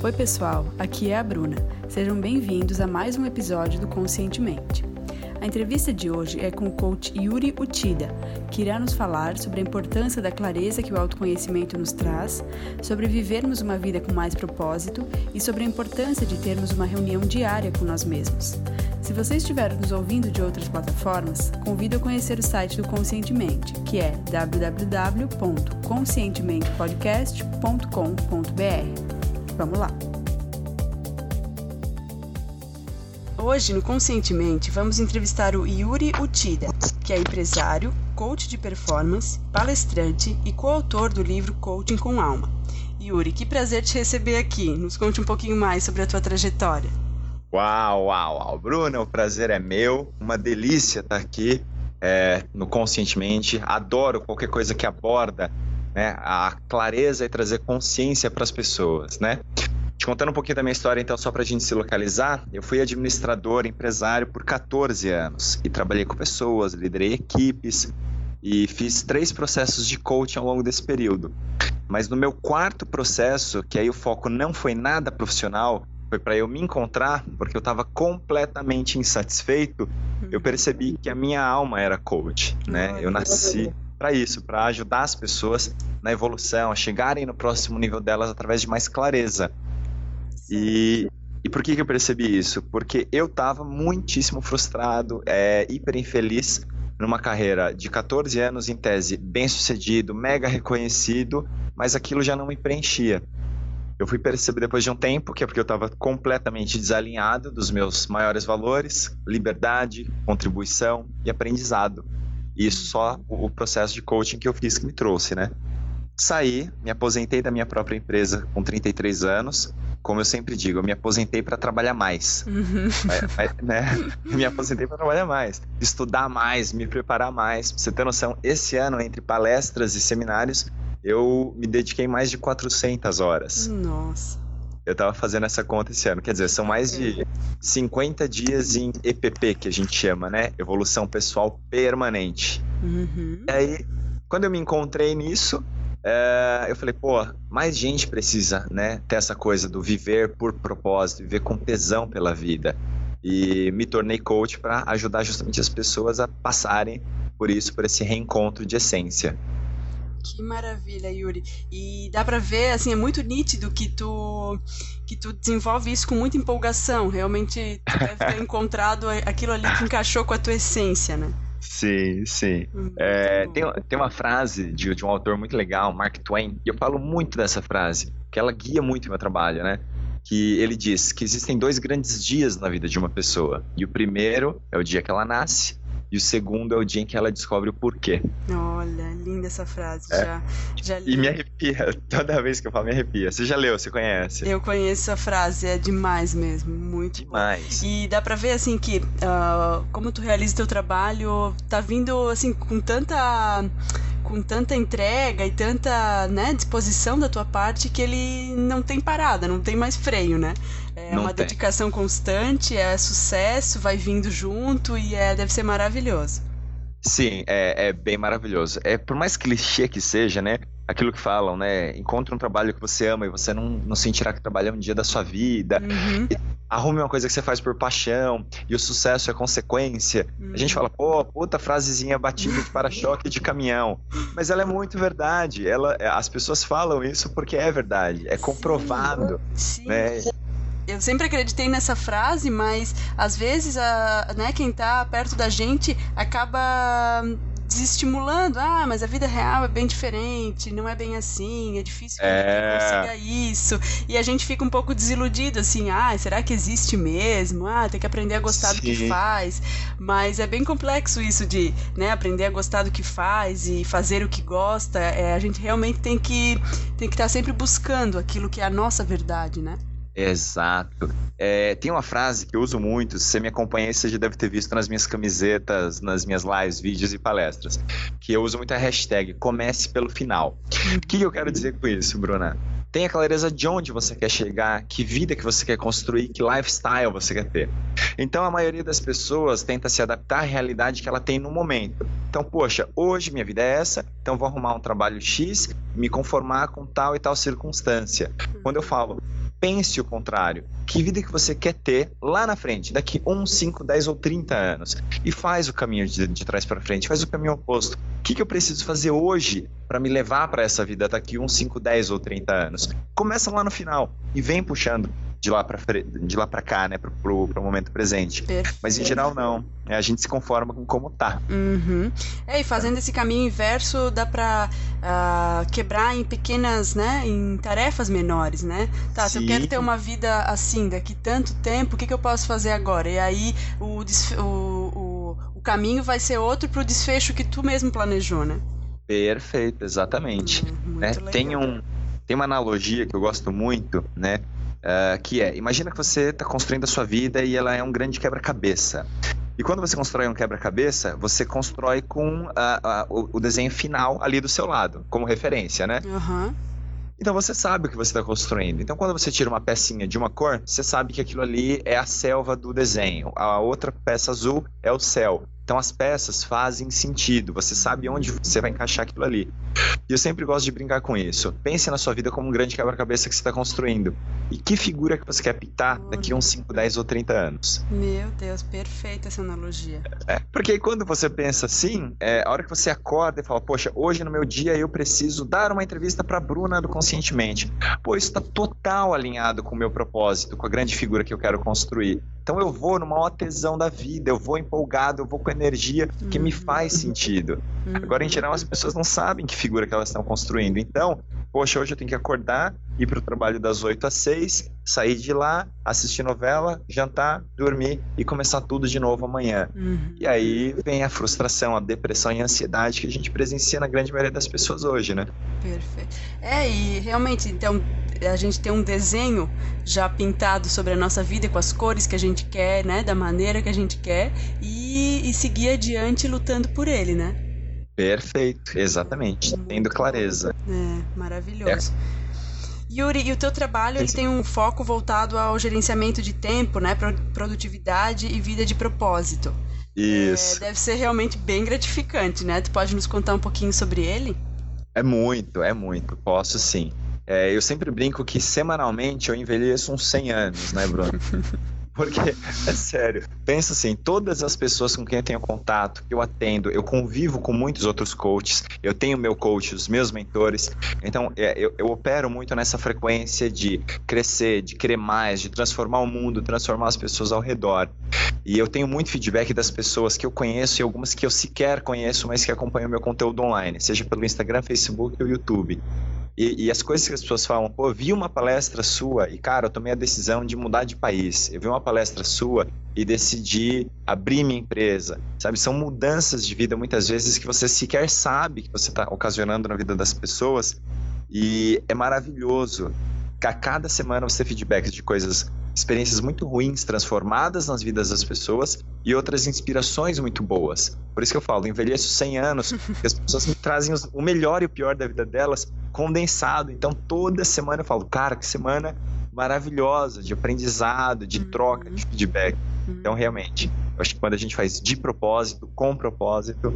Oi, pessoal, aqui é a Bruna. Sejam bem-vindos a mais um episódio do Conscientemente. A entrevista de hoje é com o coach Yuri Utida, que irá nos falar sobre a importância da clareza que o autoconhecimento nos traz, sobre vivermos uma vida com mais propósito e sobre a importância de termos uma reunião diária com nós mesmos. Se você estiver nos ouvindo de outras plataformas, convido a conhecer o site do Conscientemente, que é www.conscientementepodcast.com.br. Vamos lá! Hoje, no Conscientemente, vamos entrevistar o Yuri Utida, que é empresário, coach de performance, palestrante e coautor do livro Coaching com Alma. Yuri, que prazer te receber aqui. Nos conte um pouquinho mais sobre a tua trajetória. Uau, uau, uau. Bruno, o prazer é meu. Uma delícia estar aqui é, no Conscientemente. Adoro qualquer coisa que aborda né, a clareza e trazer consciência para as pessoas, né? Te contando um pouquinho da minha história, então, só para a gente se localizar, eu fui administrador, empresário por 14 anos e trabalhei com pessoas, liderei equipes e fiz três processos de coaching ao longo desse período. Mas no meu quarto processo, que aí o foco não foi nada profissional, foi para eu me encontrar, porque eu estava completamente insatisfeito, eu percebi que a minha alma era coach, né? Eu nasci para isso, para ajudar as pessoas na evolução, a chegarem no próximo nível delas através de mais clareza. E, e por que, que eu percebi isso? Porque eu estava muitíssimo frustrado, é, hiper infeliz numa carreira de 14 anos, em tese, bem sucedido, mega reconhecido, mas aquilo já não me preenchia. Eu fui perceber depois de um tempo que é porque eu estava completamente desalinhado dos meus maiores valores, liberdade, contribuição e aprendizado. E isso só o processo de coaching que eu fiz que me trouxe, né? Saí, me aposentei da minha própria empresa com 33 anos. Como eu sempre digo, eu me aposentei para trabalhar mais. Uhum. É, né? Me aposentei para trabalhar mais, estudar mais, me preparar mais. Pra você ter noção, esse ano, entre palestras e seminários, eu me dediquei mais de 400 horas. Nossa. Eu estava fazendo essa conta esse ano. Quer dizer, são mais de 50 dias em EPP, que a gente chama, né? Evolução Pessoal Permanente. Uhum. E aí, quando eu me encontrei nisso, é, eu falei, pô, mais gente precisa, né? Ter essa coisa do viver por propósito, viver com tesão pela vida. E me tornei coach para ajudar justamente as pessoas a passarem por isso, por esse reencontro de essência. Que maravilha, Yuri. E dá para ver, assim, é muito nítido que tu que tu desenvolve isso com muita empolgação. Realmente tu deve ter encontrado aquilo ali que encaixou com a tua essência, né? Sim, sim. Hum, é, tem, tem uma frase de, de um autor muito legal, Mark Twain, e eu falo muito dessa frase, que ela guia muito o meu trabalho, né? Que ele diz que existem dois grandes dias na vida de uma pessoa. E o primeiro é o dia que ela nasce, e o segundo é o dia em que ela descobre o porquê. Olha, linda essa frase. É. Já, já li. E me arrepia, toda vez que eu falo, me arrepia. Você já leu, você conhece? Eu conheço a frase, é demais mesmo, muito demais. Bom. E dá pra ver, assim, que uh, como tu realiza teu trabalho, tá vindo, assim, com tanta com tanta entrega e tanta né, disposição da tua parte que ele não tem parada, não tem mais freio, né? É não uma tem. dedicação constante, é sucesso, vai vindo junto e é, deve ser maravilhoso. Sim, é, é bem maravilhoso. É por mais clichê que seja, né? aquilo que falam, né? Encontre um trabalho que você ama e você não, não sentirá que trabalhar um dia da sua vida. Uhum. Arrume uma coisa que você faz por paixão e o sucesso é consequência. Uhum. A gente uhum. fala, pô, puta frasezinha batida de para-choque de caminhão. Mas ela é muito verdade. Ela, as pessoas falam isso porque é verdade, é comprovado. Sim. Né? Eu sempre acreditei nessa frase, mas às vezes a, né, quem está perto da gente acaba desestimulando. Ah, mas a vida real é bem diferente, não é bem assim, é difícil que é... consiga isso. E a gente fica um pouco desiludido, assim, ah, será que existe mesmo? Ah, tem que aprender a gostar Sim. do que faz. Mas é bem complexo isso de né, aprender a gostar do que faz e fazer o que gosta. É, a gente realmente tem que tem que estar sempre buscando aquilo que é a nossa verdade, né? Exato. É, tem uma frase que eu uso muito, se você me acompanha, você já deve ter visto nas minhas camisetas, nas minhas lives, vídeos e palestras, que eu uso muito a hashtag comece pelo final. O que eu quero dizer com isso, Bruna? Tenha clareza de onde você quer chegar, que vida que você quer construir, que lifestyle você quer ter. Então a maioria das pessoas tenta se adaptar à realidade que ela tem no momento. Então, poxa, hoje minha vida é essa, então vou arrumar um trabalho X, me conformar com tal e tal circunstância. Quando eu falo pense o contrário. Que vida que você quer ter lá na frente, daqui 1, 5, 10 ou 30 anos? E faz o caminho de, de trás para frente, faz o caminho oposto. O que, que eu preciso fazer hoje para me levar para essa vida daqui 1, 5, 10 ou 30 anos? Começa lá no final e vem puxando de lá para de lá para cá, né, pro, momento presente. Perfeito. Mas em geral não, é, a gente se conforma com como tá. Uhum. É, e fazendo esse caminho inverso dá para uh, ah, quebrar em pequenas, né, em tarefas menores, né? Tá, se eu quero ter uma vida assim daqui tanto tempo, o que, que eu posso fazer agora? E aí o, o, o, o caminho vai ser outro pro desfecho que tu mesmo planejou, né? Perfeito, exatamente. Né? Tem um tem uma analogia que eu gosto muito, né? Uh, que é, imagina que você está construindo a sua vida e ela é um grande quebra-cabeça. E quando você constrói um quebra-cabeça, você constrói com uh, uh, o, o, desenho final ali do seu lado, como referência, né? Uhum. Então você sabe o que você está construindo. Então quando você tira uma pecinha de uma cor, você sabe que aquilo ali é a selva do desenho. A outra peça azul é o céu. Então as peças fazem sentido, você sabe onde você vai encaixar aquilo ali. E eu sempre gosto de brincar com isso. Pense na sua vida como um grande quebra-cabeça que você está construindo. E que figura que você quer pintar daqui a uns 5, 10 ou 30 anos? Meu Deus, perfeita essa analogia. É, porque quando você pensa assim, é, a hora que você acorda e fala, poxa, hoje no meu dia eu preciso dar uma entrevista para Bruna do Conscientemente. Pô, isso está total alinhado com o meu propósito, com a grande figura que eu quero construir. Então eu vou numa maior tesão da vida, eu vou empolgado, eu vou com energia que me faz uhum. sentido. Uhum. Agora, em geral, as pessoas não sabem que figura que elas estão construindo. Então, poxa, hoje eu tenho que acordar, ir para o trabalho das 8 às 6, sair de lá, assistir novela, jantar, dormir e começar tudo de novo amanhã. Uhum. E aí vem a frustração, a depressão e a ansiedade que a gente presencia na grande maioria das pessoas hoje, né? Perfeito. É, e realmente, então, a gente tem um desenho já pintado sobre a nossa vida com as cores que a gente quer, né, da maneira que a gente quer e, e seguir adiante lutando por ele, né? Perfeito, exatamente, tendo clareza. É, maravilhoso. É. Yuri, e o teu trabalho ele tem um foco voltado ao gerenciamento de tempo, né, produtividade e vida de propósito. Isso. É, deve ser realmente bem gratificante, né? Tu pode nos contar um pouquinho sobre ele? É muito, é muito. Posso sim. É, eu sempre brinco que semanalmente eu envelheço uns 100 anos, né, Bruno? Porque, é sério, pensa assim, todas as pessoas com quem eu tenho contato, eu atendo, eu convivo com muitos outros coaches, eu tenho meu coach, os meus mentores, então é, eu, eu opero muito nessa frequência de crescer, de querer mais, de transformar o mundo, transformar as pessoas ao redor. E eu tenho muito feedback das pessoas que eu conheço e algumas que eu sequer conheço, mas que acompanham meu conteúdo online, seja pelo Instagram, Facebook ou YouTube. E, e, as coisas que as pessoas falam, pô, eu vi uma palestra sua e, cara, eu tomei a decisão de mudar de país. Eu vi uma palestra sua e decidi abrir minha empresa. Sabe, são mudanças de vida muitas vezes que você sequer sabe que você está ocasionando na vida das pessoas. E é maravilhoso que a cada semana você feedback de coisas experiências muito ruins transformadas nas vidas das pessoas e outras inspirações muito boas. Por isso que eu falo, envelheço 100 anos, as pessoas me trazem o melhor e o pior da vida delas condensado. Então toda semana eu falo, cara, que semana maravilhosa de aprendizado, de troca, de feedback. Então realmente, eu acho que quando a gente faz de propósito, com propósito,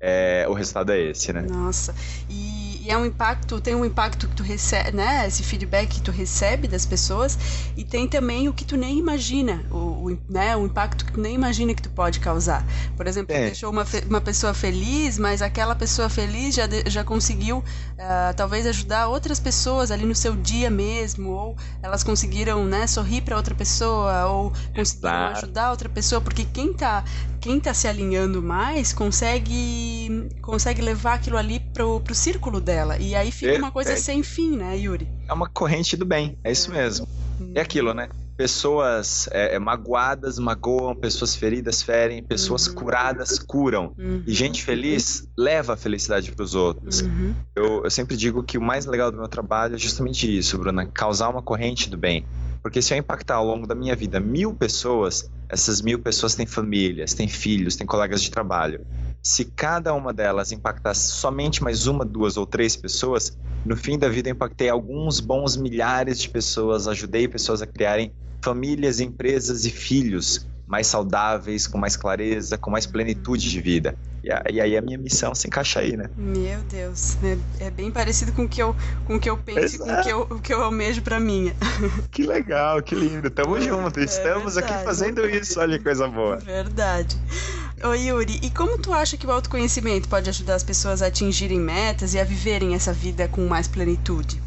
é, o resultado é esse, né? Nossa. E e é um impacto, tem um impacto que tu recebe, né? Esse feedback que tu recebe das pessoas e tem também o que tu nem imagina, o, o né? O impacto que tu nem imagina que tu pode causar. Por exemplo, é. deixou uma, uma pessoa feliz, mas aquela pessoa feliz já, já conseguiu uh, talvez ajudar outras pessoas ali no seu dia mesmo, ou elas conseguiram, né? Sorrir para outra pessoa, ou conseguiram claro. ajudar outra pessoa, porque quem tá quem tá se alinhando mais consegue consegue levar aquilo ali pro, pro círculo dela dela. E aí fica uma coisa é, sem fim, né, Yuri? É uma corrente do bem, é isso mesmo. É aquilo, né? Pessoas é, é, magoadas magoam, pessoas feridas ferem, pessoas uhum. curadas curam. Uhum. E gente feliz leva a felicidade para os outros. Uhum. Eu, eu sempre digo que o mais legal do meu trabalho é justamente isso, Bruna: causar uma corrente do bem. Porque se eu impactar ao longo da minha vida mil pessoas, essas mil pessoas têm famílias, têm filhos, têm colegas de trabalho se cada uma delas impactasse somente mais uma, duas ou três pessoas, no fim da vida eu impactei alguns bons milhares de pessoas, ajudei pessoas a criarem famílias, empresas e filhos mais saudáveis, com mais clareza, com mais plenitude de vida. E, aí a minha missão se encaixa aí, né? Meu Deus, é, é bem parecido com o que eu, com o que eu penso e com o que eu, o que eu almejo pra minha. Que legal, que lindo. Tamo junto, é estamos aqui fazendo isso, olha que coisa boa. Verdade. Oi, Yuri, e como tu acha que o autoconhecimento pode ajudar as pessoas a atingirem metas e a viverem essa vida com mais plenitude?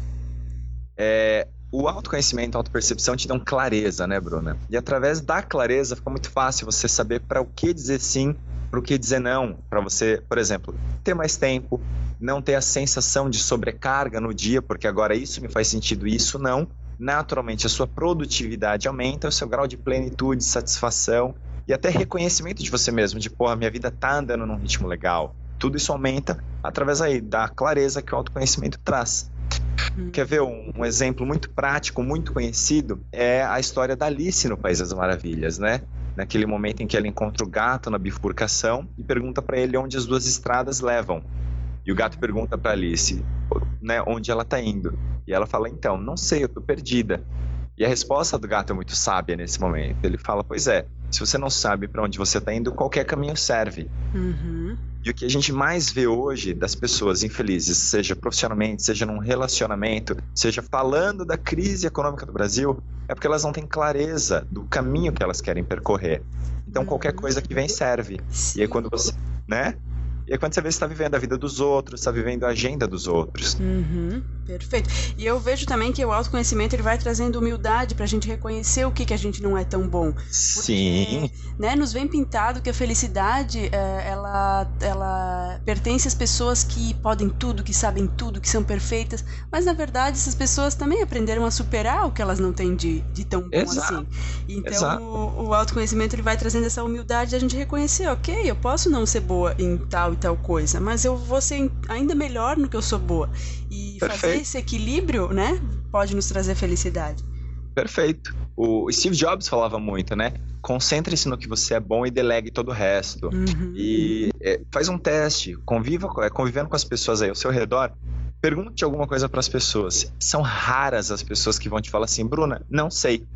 É, o autoconhecimento, a autopercepção te dão clareza, né, Bruna? E através da clareza fica muito fácil você saber para o que dizer sim, para o que dizer não, para você, por exemplo, ter mais tempo, não ter a sensação de sobrecarga no dia, porque agora isso me faz sentido, isso não. Naturalmente, a sua produtividade aumenta, o seu grau de plenitude, satisfação e até reconhecimento de você mesmo, de, porra, minha vida tá andando num ritmo legal. Tudo isso aumenta através aí da clareza que o autoconhecimento traz. Hum. Quer ver um, um, exemplo muito prático, muito conhecido? É a história da Alice no País das Maravilhas, né? Naquele momento em que ela encontra o gato na bifurcação e pergunta para ele onde as duas estradas levam. E o gato pergunta para Alice, né, onde ela está indo. E ela fala: "Então, não sei, eu tô perdida". E a resposta do gato é muito sábia nesse momento. Ele fala: Pois é, se você não sabe para onde você está indo, qualquer caminho serve. Uhum. E o que a gente mais vê hoje das pessoas infelizes, seja profissionalmente, seja num relacionamento, seja falando da crise econômica do Brasil, é porque elas não têm clareza do caminho que elas querem percorrer. Então, qualquer coisa que vem serve. E aí, quando você. Né? E aí quando você vê, você está vivendo a vida dos outros, está vivendo a agenda dos outros. Uhum, perfeito. E eu vejo também que o autoconhecimento ele vai trazendo humildade para a gente reconhecer o que, que a gente não é tão bom. Porque, Sim. Né, nos vem pintado que a felicidade é, ela, ela pertence às pessoas que podem tudo, que sabem tudo, que são perfeitas. Mas na verdade essas pessoas também aprenderam a superar o que elas não têm de, de tão bom Exato. assim. Então o, o, autoconhecimento ele vai trazendo essa humildade de a gente reconhecer, ok, eu posso não ser boa em tal tal coisa, mas eu vou ser ainda melhor no que eu sou boa. E Perfeito. fazer esse equilíbrio, né, pode nos trazer felicidade. Perfeito. O Steve Jobs falava muito, né? Concentre-se no que você é bom e delegue todo o resto. Uhum. E é, faz um teste, conviva, é, convivendo com as pessoas aí ao seu redor. Pergunte alguma coisa para as pessoas. São raras as pessoas que vão te falar assim, Bruna, não sei.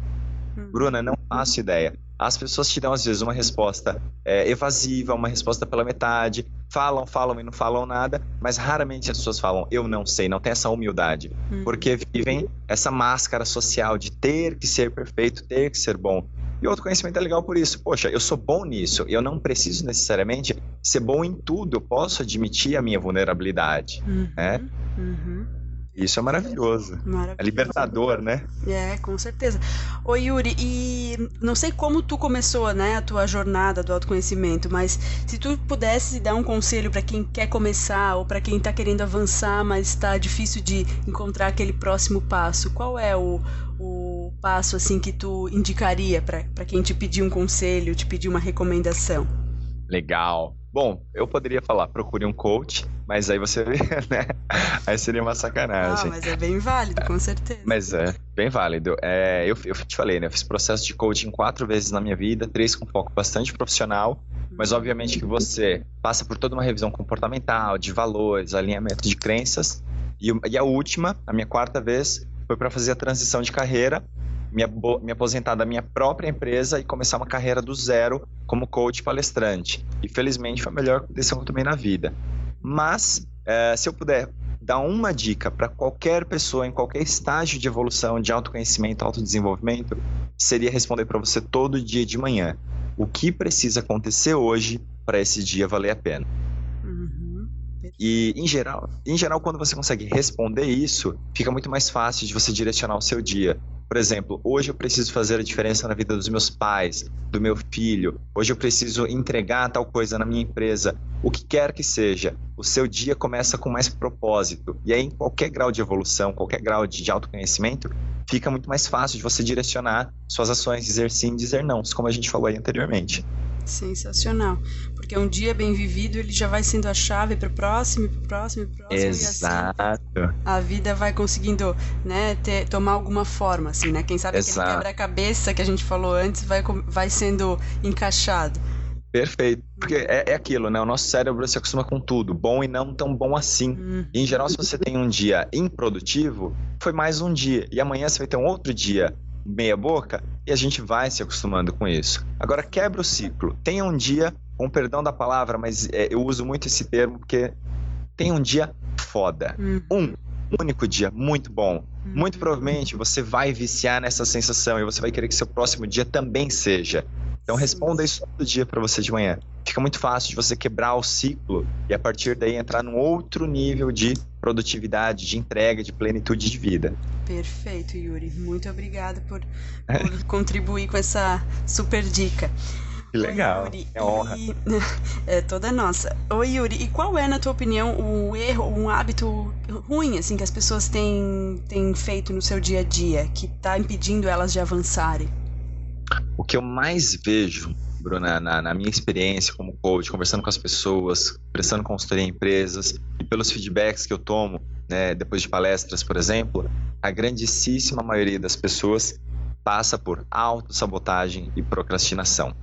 Uhum. Bruna, não faço ideia. As pessoas te dão, às vezes, uma resposta é, evasiva, uma resposta pela metade, falam, falam e não falam nada, mas raramente as pessoas falam, eu não sei, não tem essa humildade, uhum. porque vivem essa máscara social de ter que ser perfeito, ter que ser bom. E outro conhecimento é legal por isso. Poxa, eu sou bom nisso, eu não preciso necessariamente ser bom em tudo, eu posso admitir a minha vulnerabilidade. Uhum. Né? Uhum. Isso é maravilhoso. maravilhoso. É libertador, né? É, com certeza. Ô Yuri, e não sei como tu começou, né, a tua jornada do autoconhecimento, mas se tu pudesse dar um conselho para quem quer começar ou para quem está querendo avançar, mas está difícil de encontrar aquele próximo passo, qual é o, o passo assim que tu indicaria para quem te pedir um conselho, te pedir uma recomendação? Legal. Bom, eu poderia falar, procure um coach, mas aí você, né? Aí seria uma sacanagem. Ah, mas é bem válido, com certeza. Mas é, bem válido. É, eu, eu te falei, né? Eu fiz processo de coaching quatro vezes na minha vida, três com foco bastante profissional, mas uhum. obviamente que você passa por toda uma revisão comportamental, de valores, alinhamento de crenças. E, e a última, a minha quarta vez, foi para fazer a transição de carreira me, me aposentar da minha própria empresa e começar uma carreira do zero como coach palestrante. E felizmente foi a melhor decisão que eu tomei na vida. Mas, é, se eu puder dar uma dica para qualquer pessoa em qualquer estágio de evolução, de autoconhecimento, autodesenvolvimento, seria responder para você todo dia de manhã. O que precisa acontecer hoje para esse dia valer a pena? Uhum. E, em geral, em geral, quando você consegue responder isso, fica muito mais fácil de você direcionar o seu dia. Por exemplo, hoje eu preciso fazer a diferença na vida dos meus pais, do meu filho. Hoje eu preciso entregar tal coisa na minha empresa. O que quer que seja, o seu dia começa com mais propósito. E aí, em qualquer grau de evolução, qualquer grau de autoconhecimento, fica muito mais fácil de você direcionar suas ações, dizer sim, dizer não, como a gente falou aí anteriormente. Sensacional. Porque um dia bem vivido, ele já vai sendo a chave para o próximo, para o próximo, para o próximo. Exato. E assim a vida vai conseguindo, né, ter, tomar alguma forma, assim, né? Quem sabe Exato. aquele quebra-cabeça que a gente falou antes vai, vai sendo encaixado. Perfeito. Porque é, é, aquilo, né? O nosso cérebro se acostuma com tudo, bom e não tão bom assim. Uhum. E, em geral, se você tem um dia improdutivo, foi mais um dia. E amanhã você vai ter um outro dia meia boca e a gente vai se acostumando com isso. Agora quebra o ciclo. Tenha um dia, com perdão da palavra, mas é, eu uso muito esse termo porque tem um dia foda. Uhum. Um único dia muito bom. Muito provavelmente você vai viciar nessa sensação e você vai querer que seu próximo dia também seja. Então responda isso todo dia para você de manhã. Fica muito fácil de você quebrar o ciclo e a partir daí entrar num outro nível de produtividade, de entrega, de plenitude de vida. Perfeito, Yuri. Muito obrigada por, por contribuir com essa super dica. Que legal. Oi, Yuri, é honra. E... É toda nossa. Oi, Yuri, e qual é, na tua opinião, o erro, um hábito ruim, assim, que as pessoas têm, têm feito no seu dia a dia, que está impedindo elas de avançarem? O que eu mais vejo, Bruna, na, na, minha experiência como coach, conversando com as pessoas, prestando consultoria em empresas, e pelos feedbacks que eu tomo, né, depois de palestras, por exemplo, a grandíssima maioria das pessoas passa por autossabotagem e procrastinação.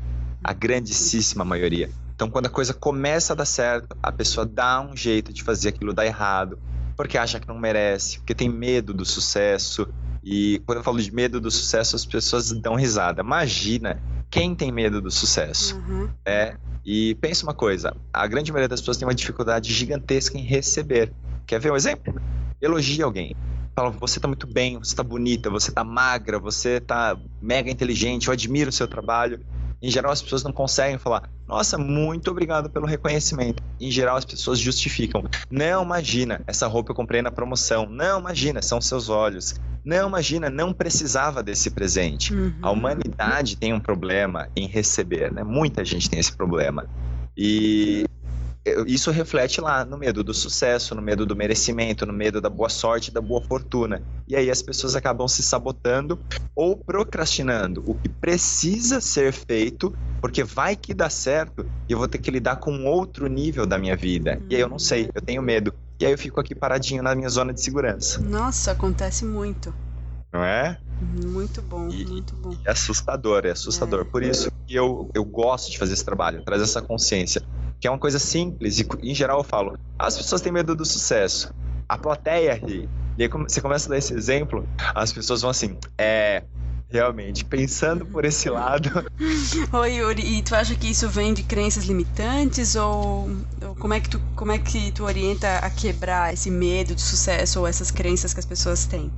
A grandíssima maioria. Então, quando a coisa começa a dar certo, a pessoa dá um jeito de fazer aquilo dar errado, porque acha que não merece, porque tem medo do sucesso, e quando eu falo de medo do sucesso, as pessoas dão risada. Imagina quem tem medo do sucesso. Uhum. É, e pensa uma coisa: a grande maioria das pessoas tem uma dificuldade gigantesca em receber. Quer ver um exemplo? Elogia alguém. Fala, você está muito bem, você está bonita, você está magra, você está mega inteligente, eu admiro o seu trabalho. Em geral, as pessoas não conseguem falar, nossa, muito obrigado pelo reconhecimento. Em geral, as pessoas justificam. Não, imagina, essa roupa eu comprei na promoção. Não, imagina, são seus olhos. Não, imagina, não precisava desse presente. Uhum. A humanidade tem um problema em receber, né? Muita gente tem esse problema. E isso reflete lá no medo do sucesso, no medo do merecimento, no medo da boa sorte, da boa fortuna. E aí as pessoas acabam se sabotando ou procrastinando o que precisa ser feito, porque vai que dá certo e eu vou ter que lidar com outro nível da minha vida. E aí eu não sei, eu tenho medo. E aí eu fico aqui paradinho na minha zona de segurança. Nossa, acontece muito. Não é? Muito bom, e, muito bom. É assustador, é assustador. É. Por isso que eu, eu gosto de fazer esse trabalho, trazer essa consciência que é uma coisa simples e em geral eu falo, as pessoas têm medo do sucesso. A plateia ri. E aí você começa a dar esse exemplo, as pessoas vão assim, é, realmente, pensando por esse lado. Oi, Yuri, e tu acha que isso vem de crenças limitantes ou, ou, como, é que tu, como é que tu orienta a quebrar esse medo de sucesso ou essas crenças que as pessoas têm?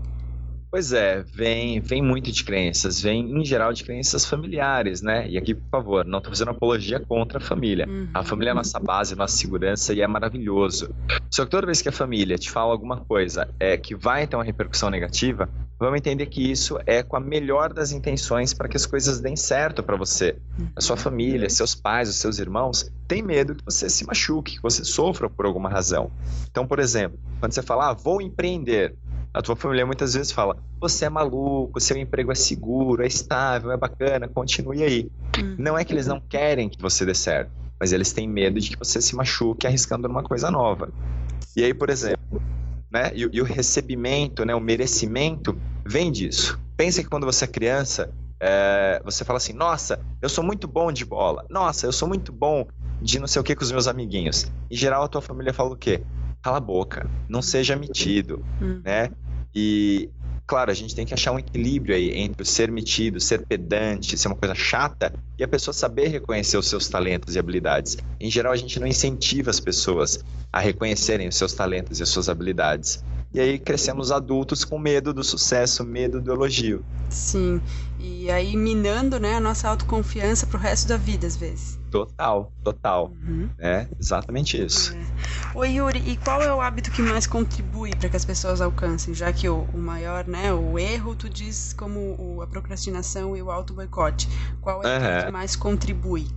Pois é, vem, vem muito de crenças, vem em geral de crenças familiares, né? E aqui, por favor, não estou fazendo apologia contra a família. Uhum. A família é a nossa base, nossa segurança e é maravilhoso. Só que toda vez que a família te fala alguma coisa é que vai ter uma repercussão negativa, vamos entender que isso é com a melhor das intenções para que as coisas deem certo para você. A sua família, seus pais, os seus irmãos têm medo que você se machuque, que você sofra por alguma razão. Então, por exemplo, quando você fala, ah, vou empreender, a tua família muitas vezes fala: você é maluco, seu emprego é seguro, é estável, é bacana, continue aí. Uhum. Não é que eles não querem que você dê certo, mas eles têm medo de que você se machuque arriscando numa coisa nova. E aí, por exemplo, né, e, e o recebimento, né, o merecimento vem disso. Pensa que quando você é criança, é, você fala assim: nossa, eu sou muito bom de bola, nossa, eu sou muito bom de não sei o que com os meus amiguinhos. Em geral, a tua família fala o quê? Cala a boca, não seja metido, hum. né? E, claro, a gente tem que achar um equilíbrio aí entre o ser metido, ser pedante, ser uma coisa chata e a pessoa saber reconhecer os seus talentos e habilidades. Em geral, a gente não incentiva as pessoas a reconhecerem os seus talentos e as suas habilidades. E aí crescemos adultos com medo do sucesso, medo do elogio. Sim, e aí minando né, a nossa autoconfiança pro resto da vida, às vezes. Total, total. Uhum. É exatamente isso. É. Oi, Yuri, e qual é o hábito que mais contribui para que as pessoas alcancem? Já que o, o, maior, né, o erro, tu diz como o, a procrastinação e o auto-boicote. Qual é uhum. o que mais contribui?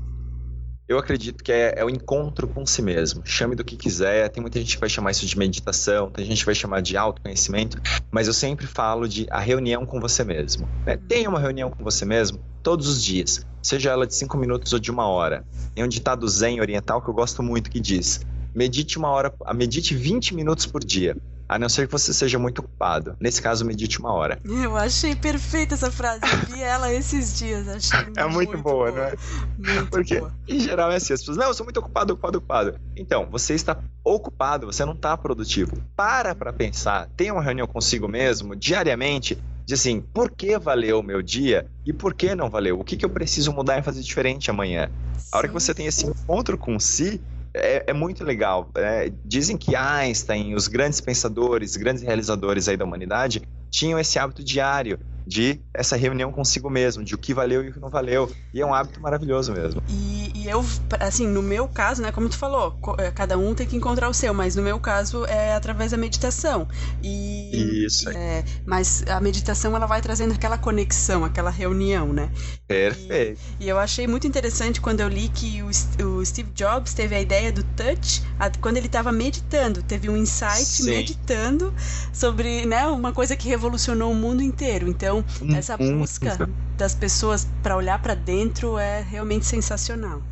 Eu acredito que é, é, o encontro com si mesmo. Chame do que quiser. Tem muita gente que vai chamar isso de meditação, tem gente que vai chamar de autoconhecimento, mas eu sempre falo de a reunião com você mesmo. Né? Tenha uma reunião com você mesmo todos os dias, seja ela de cinco minutos ou de uma hora. Tem um ditado zen oriental que eu gosto muito que diz: medite uma hora, medite 20 minutos por dia. A não ser que você seja muito ocupado. Nesse caso, medite uma hora. Eu achei perfeita essa frase. Eu vi ela esses dias. Achei é muito, muito boa, boa, não é? Muito Porque, boa. em geral, é assim: as pessoas, não, eu sou muito ocupado, ocupado, ocupado. Então, você está ocupado, você não está produtivo. Para para pensar. Tenha uma reunião consigo mesmo, diariamente, de assim, por que valeu o meu dia e por que não valeu? O que, que eu preciso mudar e fazer diferente amanhã? A hora que você tem esse encontro com si, é, é muito legal. É, dizem que Einstein, os grandes pensadores, grandes realizadores aí da humanidade, tinham esse hábito diário de essa reunião consigo mesmo, de o que valeu e o que não valeu. E é um hábito maravilhoso mesmo. E, e, eu, assim, no meu caso, né, como tu falou, é, cada um tem que encontrar o seu, mas no meu caso é através da meditação. E, Isso. É, mas a meditação ela vai trazendo aquela conexão, aquela reunião, né? Perfeito. E, e eu achei muito interessante quando eu li que o, o Steve Jobs teve a ideia do touch a, quando ele estava meditando, teve um insight Sim. meditando sobre, né, uma coisa que revolucionou o mundo inteiro. Então então, essa busca das pessoas para olhar para dentro é realmente sensacional.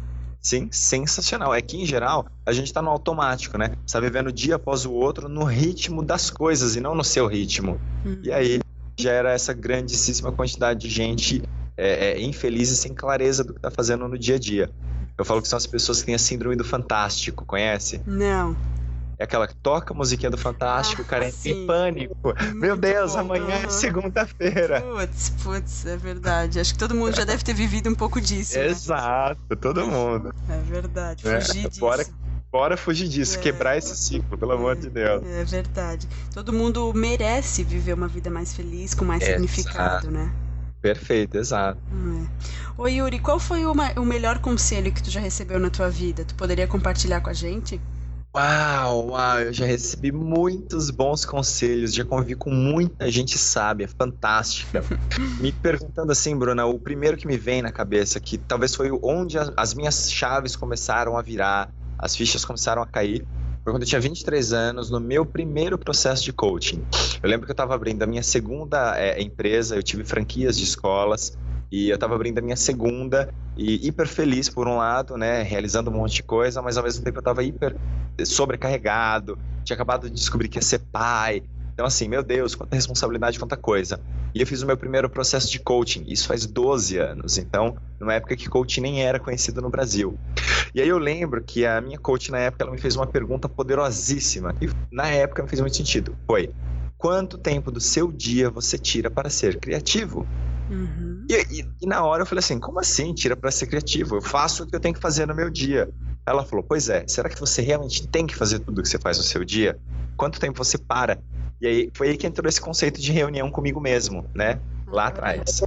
Sim, sensacional. É que, em geral, a gente está no automático, né? Está vivendo dia após o outro no ritmo das coisas e não no seu ritmo. Uhum. E aí gera essa grandíssima quantidade de gente é, é, infeliz e sem clareza do que está fazendo no dia a dia. Eu falo que são as pessoas que têm a síndrome do fantástico, conhece? Não. É aquela que toca a musiquinha do Fantástico, ah, o cara entra em pânico. Muito Meu Deus, bom. amanhã é segunda-feira. Putz, putz, é verdade. Acho que todo mundo já deve ter vivido um pouco disso. Né? Exato, todo mundo. É verdade, é, fugir é, disso. Bora, bora fugir disso, é, quebrar esse ciclo, pelo amor de Deus. É verdade. Todo mundo merece viver uma vida mais feliz, com mais significado, né? Perfeito, exato. É. Oi, Yuri, qual foi o, o melhor conselho que tu já recebeu na tua vida? Tu poderia compartilhar com a gente? Uau, uau, eu já recebi muitos bons conselhos, já convivi com muita gente sábia, fantástica. me perguntando assim, Bruna, o primeiro que me vem na cabeça, que talvez foi onde as minhas chaves começaram a virar, as fichas começaram a cair, foi quando eu tinha 23 anos, no meu primeiro processo de coaching. Eu lembro que eu estava abrindo a minha segunda é, empresa, eu tive franquias de escolas, e eu estava abrindo a minha segunda e hiper feliz por um lado, né, realizando um monte de coisa, mas ao mesmo tempo eu estava hiper sobrecarregado, tinha acabado de descobrir que ia ser pai. Então assim, meu Deus, quanta responsabilidade, quanta coisa. E eu fiz o meu primeiro processo de coaching, isso faz 12 anos, então, numa época que coaching nem era conhecido no Brasil. E aí eu lembro que a minha coach na época ela me fez uma pergunta poderosíssima, e na época não fez muito sentido. Foi: quanto tempo do seu dia você tira para ser criativo? Uhum. E, e, e, na hora eu falei assim: como assim tira para ser criativo? Eu faço o que eu tenho que fazer no meu dia. Ela falou: pois é, será que você realmente tem que fazer tudo o que você faz no seu dia? Quanto tempo você para? E aí foi aí que entrou esse conceito de reunião comigo mesmo, né? Lá atrás.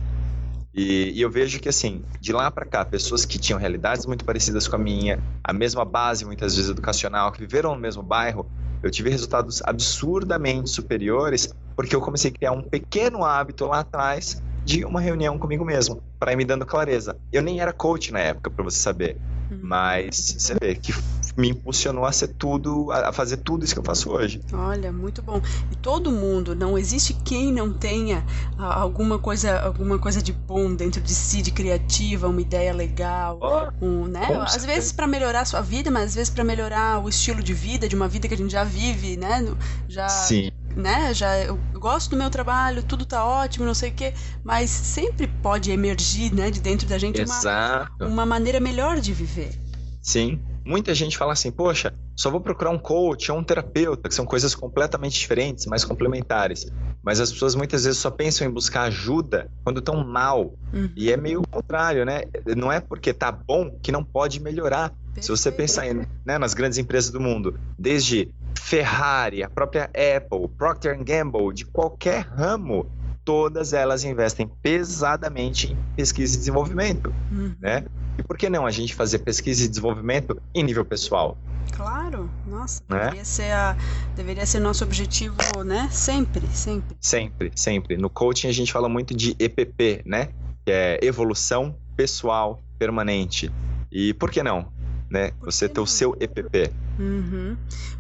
E, e eu vejo que, assim, de lá para cá, pessoas que tinham realidades muito parecidas com a minha, a mesma base, muitas vezes, educacional, que viveram no mesmo bairro, eu tive resultados absurdamente superiores porque eu comecei a criar um pequeno hábito lá atrás de uma reunião comigo mesmo, para ir me dando clareza. Eu nem era coach na época, para você saber. Uhum. Mas você vê que me impulsionou a ser tudo, a fazer tudo isso que eu faço hoje. Olha, muito bom. E todo mundo, não existe quem não tenha alguma coisa, alguma coisa de bom dentro de si, de criativa, uma ideia legal, oh, um, né? Às vezes para melhorar a sua vida, mas às vezes para melhorar o estilo de vida de uma vida que a gente já vive, né? Já Sim né, já eu gosto do meu trabalho, tudo tá ótimo, não sei o quê, mas sempre pode emergir, né, de dentro da gente uma, uma maneira melhor de viver. Sim. Muita gente fala assim, poxa, só vou procurar um coach ou um terapeuta, que são coisas completamente diferentes, mas complementares. Mas as pessoas muitas vezes só pensam em buscar ajuda quando estão mal. Uhum. E é meio contrário, né? Não é porque tá bom que não pode melhorar. Se você pensar em, né, nas grandes empresas do mundo, desde Ferrari, a própria Apple, Procter Gamble, de qualquer ramo, todas elas investem pesadamente em pesquisa e desenvolvimento, uhum. né? E por que não a gente fazer pesquisa e desenvolvimento em nível pessoal? Claro, nossa, né? deveria, ser a, deveria ser nosso objetivo, né? Sempre, sempre. Sempre, sempre. No coaching a gente fala muito de EPP, né? Que é evolução pessoal permanente. E por que não? Né? Você ter o seu EPP. Uhum.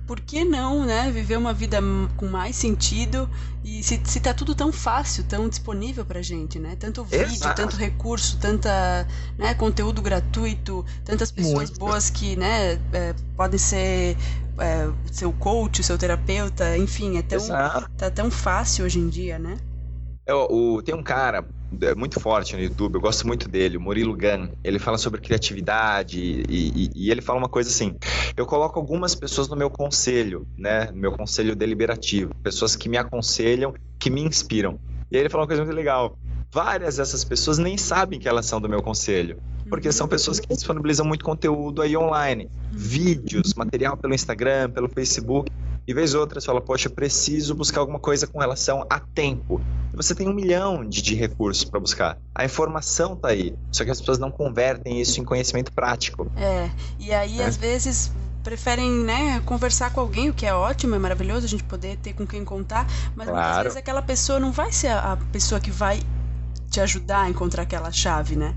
Por que não, né? Viver uma vida com mais sentido e se, se tá tudo tão fácil, tão disponível pra gente, né? Tanto vídeo, Exato. tanto recurso, tanta, né, conteúdo gratuito, tantas pessoas Muito. boas que, né, é, podem ser é, seu coach, seu terapeuta, enfim, é tão, tá tão fácil hoje em dia, né? É, o, tem um cara é, muito forte no YouTube, eu gosto muito dele, o Murilo Gun. Ele fala sobre criatividade e, e, e, ele fala uma coisa assim: eu coloco algumas pessoas no meu conselho, né, no meu conselho deliberativo, pessoas que me aconselham, que me inspiram. E aí ele falou uma coisa muito legal. Várias dessas pessoas nem sabem que elas são do meu conselho. Porque são pessoas que disponibilizam muito conteúdo aí online. Vídeos, material pelo Instagram, pelo Facebook. E vez outras fala, poxa, preciso buscar alguma coisa com relação a tempo. Você tem um milhão de, de recursos para buscar. A informação tá aí. Só que as pessoas não convertem isso em conhecimento prático. É, e aí é. às vezes preferem né, conversar com alguém, o que é ótimo, é maravilhoso a gente poder ter com quem contar, mas claro. muitas vezes aquela pessoa não vai ser a pessoa que vai te ajudar a encontrar aquela chave, né?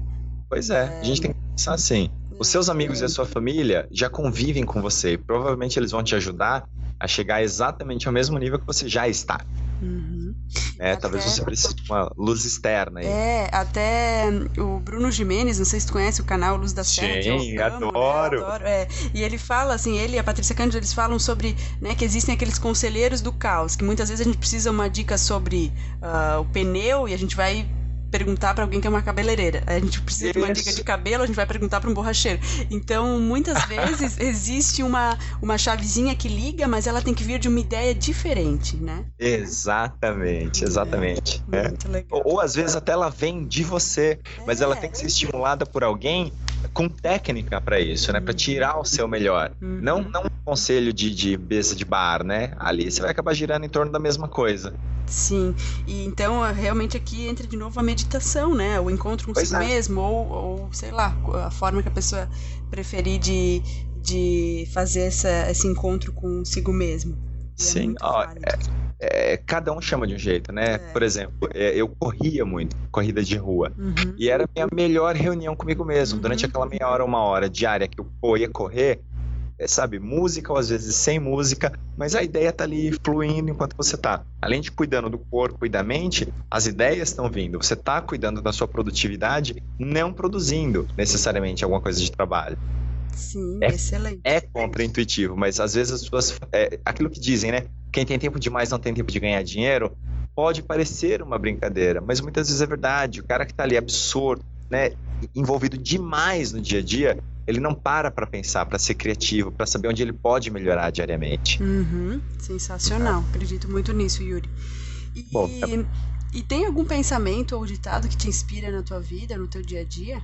Pois é, é... a gente tem que pensar assim. Os seus amigos e a sua família já convivem com você. Provavelmente eles vão te ajudar a chegar exatamente ao mesmo nível que você já está. Uhum. É, até... Talvez você precise de uma luz externa aí. É, até o Bruno Jimenez, não sei se tu conhece o canal Luz da Serra. Sim, amo, adoro. Né? adoro é. E ele fala, assim, ele e a Patrícia Cândido, eles falam sobre né, que existem aqueles conselheiros do caos, que muitas vezes a gente precisa uma dica sobre uh, o pneu e a gente vai perguntar para alguém que é uma cabeleireira. A gente precisa de uma dica de cabelo, a gente vai perguntar para um borracheiro. Então, muitas vezes existe uma, uma chavezinha que liga, mas ela tem que vir de uma ideia diferente, né? Exatamente, exatamente. É, é. Ou, ou, às vezes até ela vem de você, mas é, ela tem que ser estimulada por alguém com técnica para isso, né? Para tirar o seu melhor. Uhum. Não, não um conselho de, de mesa de bar, né? Ali você vai acabar girando em torno da mesma coisa. Sim, e então realmente aqui entra de novo a meditação, né? O encontro com si é. mesmo, ou, ou sei lá, a forma que a pessoa preferir de, de fazer essa, esse encontro consigo mesmo. E é Sim, é ó, é, é, cada um chama de um jeito, né? É. Por exemplo, é, eu corria muito, corrida de rua, uhum. e era a minha melhor reunião comigo mesmo. Uhum. Durante aquela meia hora, uma hora diária que eu ia correr, é, sabe, música ou às vezes sem música, mas a ideia tá ali fluindo enquanto você tá. Além de cuidando do corpo e da mente, as ideias estão vindo. Você tá cuidando da sua produtividade, não produzindo necessariamente alguma coisa de trabalho. Sim, é, excelente. É contra-intuitivo, mas às vezes as pessoas. É, aquilo que dizem, né? Quem tem tempo demais não tem tempo de ganhar dinheiro. Pode parecer uma brincadeira, mas muitas vezes é verdade. O cara que está ali absorto, né, envolvido demais no dia a dia, ele não para para pensar, para ser criativo, para saber onde ele pode melhorar diariamente. Uhum, sensacional. Acredito muito nisso, Yuri. E, Bom, é... e tem algum pensamento ou ditado que te inspira na tua vida, no teu dia a dia?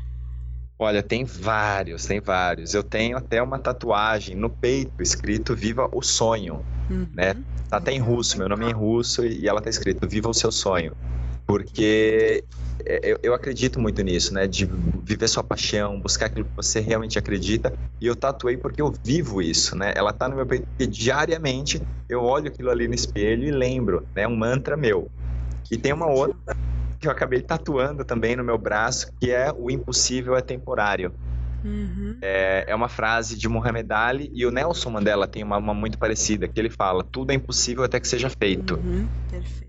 Olha, tem vários, tem vários. Eu tenho até uma tatuagem no peito escrito Viva o Sonho, uhum. né? Tá até em russo, meu nome é em russo e ela tá escrito Viva o seu sonho. Porque é, eu, eu, acredito muito nisso, né? De viver sua paixão, buscar aquilo que você realmente acredita. E eu tatuei porque eu vivo isso, né? Ela tá no meu peito porque diariamente eu olho aquilo ali no espelho e lembro, né? Um mantra meu. E tem uma outra eu acabei tatuando também no meu braço, que é o impossível é temporário. Uhum. É, é, uma frase de Muhammad Ali e o Nelson Mandela tem uma, uma, muito parecida, que ele fala, tudo é impossível até que seja feito. Uhum.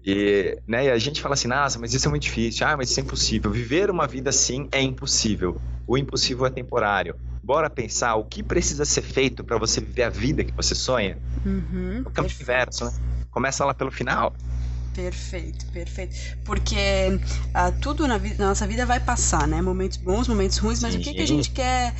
E, né, e a gente fala assim, nossa, mas isso é muito difícil, ah, mas isso é impossível. Viver uma vida assim é impossível. O impossível é temporário. Bora pensar o que precisa ser feito para você viver a vida que você sonha? Uhum. O caminho inverso, né? Começa lá pelo final. Perfeito, perfeito. Porque ah, tudo na, na, nossa vida vai passar, né? Momentos bons, momentos ruins, mas Sim. o que, que a gente quer,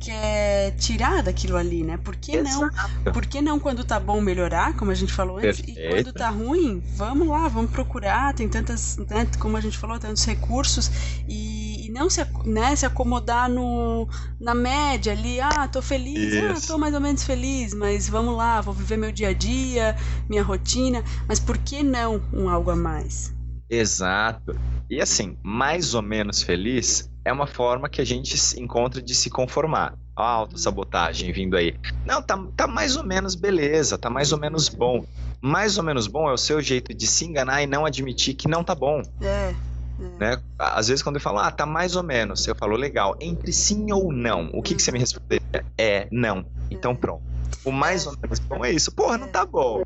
quer tirar daquilo ali, né? Por que Exato. não? Por que não quando tá bom melhorar, como a gente falou antes, perfeito. e quando tá ruim, vamos lá, vamos procurar, tem tantas, né, como a gente falou, tantos recursos e, e não se, né, se acomodar no, na média ali, ah, tô feliz, ah, Isso. ah, tô mais ou menos feliz, mas vamos lá, vou viver meu dia a dia, minha rotina, mas por que não um algo a mais. Exato. E assim, mais ou menos feliz é uma forma que a gente encontra de se conformar. A autossabotagem vindo aí. Não, tá, tá mais ou menos beleza, tá mais ou menos bom. Mais ou menos bom é o seu jeito de se enganar e não admitir que não tá bom. É. É. Né? Às vezes quando eu falo, ah, tá mais ou menos, eu falo, legal, entre sim ou não, o que, que você me responderia? É, não. Então pronto. O mais ou menos bom é isso. Porra, não tá bom.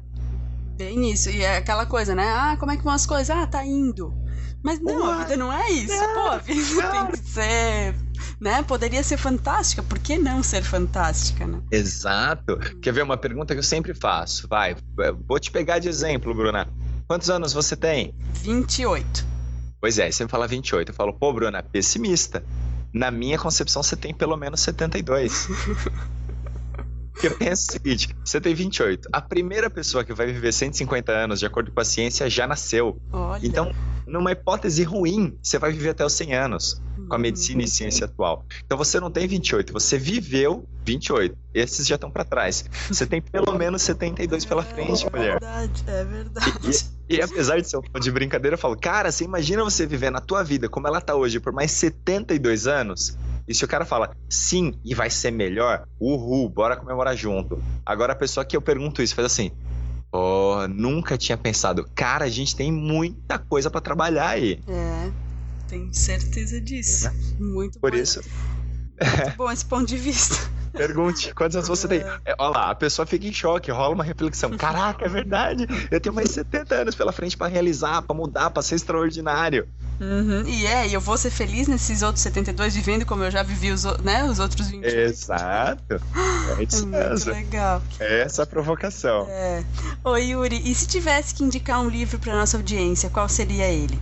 Bem isso. E é aquela coisa, né? Ah, como é que vão as coisas? Ah, tá indo. Mas não, a vida não é isso. Não, Pô, a vida não. tem que ser. Né? Poderia ser fantástica, por que não ser fantástica, né? Exato. Quer ver uma pergunta que eu sempre faço? Vai, vou te pegar de exemplo, Bruna. Quantos anos você tem? 28. Pois é, você me fala 28. Eu falo, pô, Bruna, pessimista. Na minha concepção, você tem pelo menos 72. Porque pensa o seguinte: você tem 28. A primeira pessoa que vai viver 150 anos, de acordo com a ciência, já nasceu. Olha. Então, numa hipótese ruim, você vai viver até os 100 anos com a uhum. medicina e ciência atual. Então você não tem 28, você viveu 28. Esses já estão para trás. Você tem pelo menos 72 pela frente, é mulher. É verdade, é verdade. E, e, apesar de ser um de brincadeira, eu falo, cara, você imagina você viver na tua vida como ela tá hoje por mais 72 anos? E se o cara fala sim e vai ser melhor, uhul, bora comemorar junto. Agora a pessoa que eu pergunto isso faz assim: Oh, nunca tinha pensado. Cara, a gente tem muita coisa para trabalhar aí. É, tenho certeza disso. É. Muito Por bom. isso. Muito bom esse ponto de vista. Pergunte, quantos anos você tem? É, olha lá, a pessoa fica em choque, rola uma reflexão. Caraca, é verdade. Eu tenho mais 70 anos pela frente para realizar, para mudar, para ser extraordinário. Uhum. E é, e eu vou ser feliz nesses outros 72, vivendo como eu já vivi os, né, os outros 20 Exato. É isso é muito legal. É essa a provocação. É. Ô, Yuri, e se tivesse que indicar um livro para nossa audiência, qual seria ele?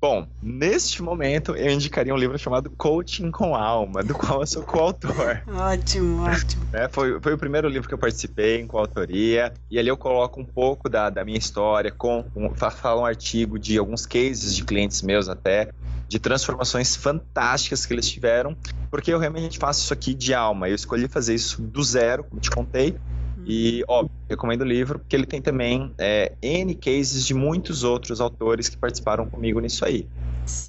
Bom, neste momento eu indicaria um livro chamado Coaching com Alma, do qual eu sou coautor. Ótimo, ótimo. É, foi, foi o primeiro livro que eu participei em coautoria, e ali eu coloco um pouco da, da minha história, com um, falo um artigo de alguns cases de clientes meus até, de transformações fantásticas que eles tiveram, porque eu realmente faço isso aqui de alma. Eu escolhi fazer isso do zero, como te contei, e, óbvio, recomendo o livro, porque ele tem também é, N cases de muitos outros autores que participaram comigo nisso aí.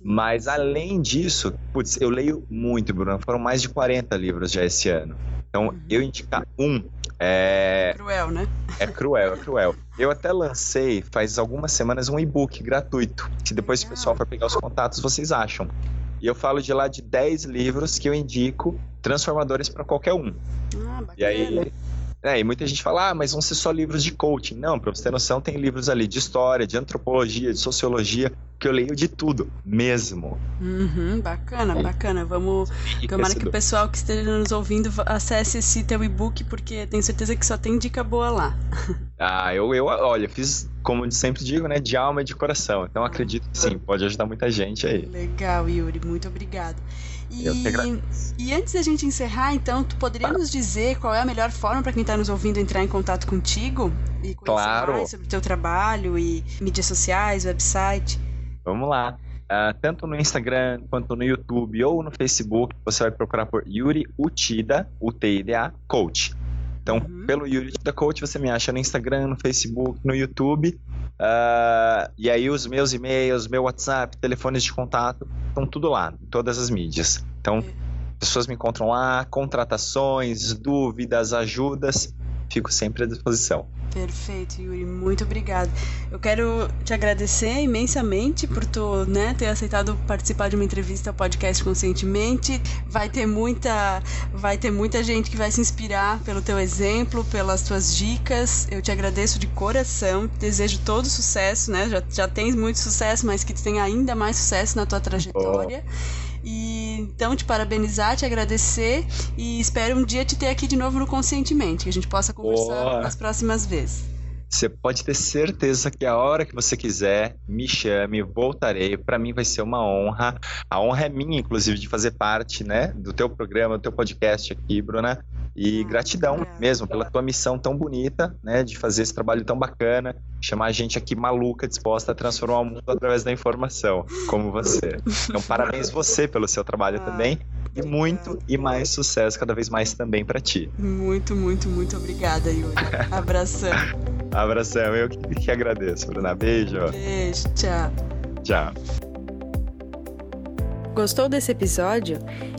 Mas, além disso, putz, eu leio muito, Bruno. Foram mais de 40 livros já esse ano. Então, uhum. eu indicar um. É... é cruel, né? É cruel, é cruel. Eu até lancei faz algumas semanas um e-book gratuito, que depois, se o pessoal for pegar os contatos, vocês acham. E eu falo de lá de 10 livros que eu indico transformadores para qualquer um. Ah, bacana. E aí é, e muita gente fala, ah, mas vão ser só livros de coaching. Não, pra você ter noção, tem livros ali de história, de antropologia, de sociologia, que eu leio de tudo, mesmo. Uhum, bacana, bacana. Vamos. Tomara que o pessoal que esteja nos ouvindo acesse esse teu e-book, porque tenho certeza que só tem dica boa lá. Ah, eu, eu olha, fiz, como eu sempre digo, né, de alma e de coração. Então acredito que sim, pode ajudar muita gente aí. Legal, Yuri, muito obrigado. E, e antes da gente encerrar, então, tu poderia nos dizer qual é a melhor forma para quem está nos ouvindo entrar em contato contigo e conhecer claro. mais sobre o teu trabalho e mídias sociais, website? Vamos lá. Uh, tanto no Instagram quanto no YouTube ou no Facebook, você vai procurar por Yuri Utida, UTIDA, Coach. Então, uhum. pelo Yuri Utida Coach, você me acha no Instagram, no Facebook, no YouTube. Uh, e aí os meus e-mails, meu WhatsApp, telefones de contato, estão tudo lá, em todas as mídias. Então, é. pessoas me encontram lá, contratações, dúvidas, ajudas fico sempre à disposição. Perfeito, Yuri, muito obrigada. Eu quero te agradecer imensamente por tu, né, ter aceitado participar de uma entrevista ao podcast Conscientemente. Vai ter muita, vai ter muita gente que vai se inspirar pelo teu exemplo, pelas tuas dicas. Eu te agradeço de coração. Desejo todo sucesso, né? Já, já tens muito sucesso, mas que tu tenha ainda mais sucesso na tua trajetória. Oh. E então te parabenizar, te agradecer e espero um dia te ter aqui de novo no Conscientemente, que a gente possa conversar oh. nas próximas vezes. Você pode ter certeza que a hora que você quiser, me chame, voltarei. Para mim vai ser uma honra. A honra é minha, inclusive, de fazer parte, né, do teu programa, do teu podcast aqui, Bruna. E ah, gratidão é. mesmo pela tua missão tão bonita, né, de fazer esse trabalho tão bacana, chamar a gente aqui maluca, disposta a transformar o mundo através da informação, como você. Então, parabéns você pelo seu trabalho ah, também e muito e mais sucesso cada vez mais também para ti. Muito, muito, muito obrigada, Yuri. Abração. Abração, eu que, que agradeço, Bruna. Beijo. Beijo, tchau. Tchau. Gostou desse episódio?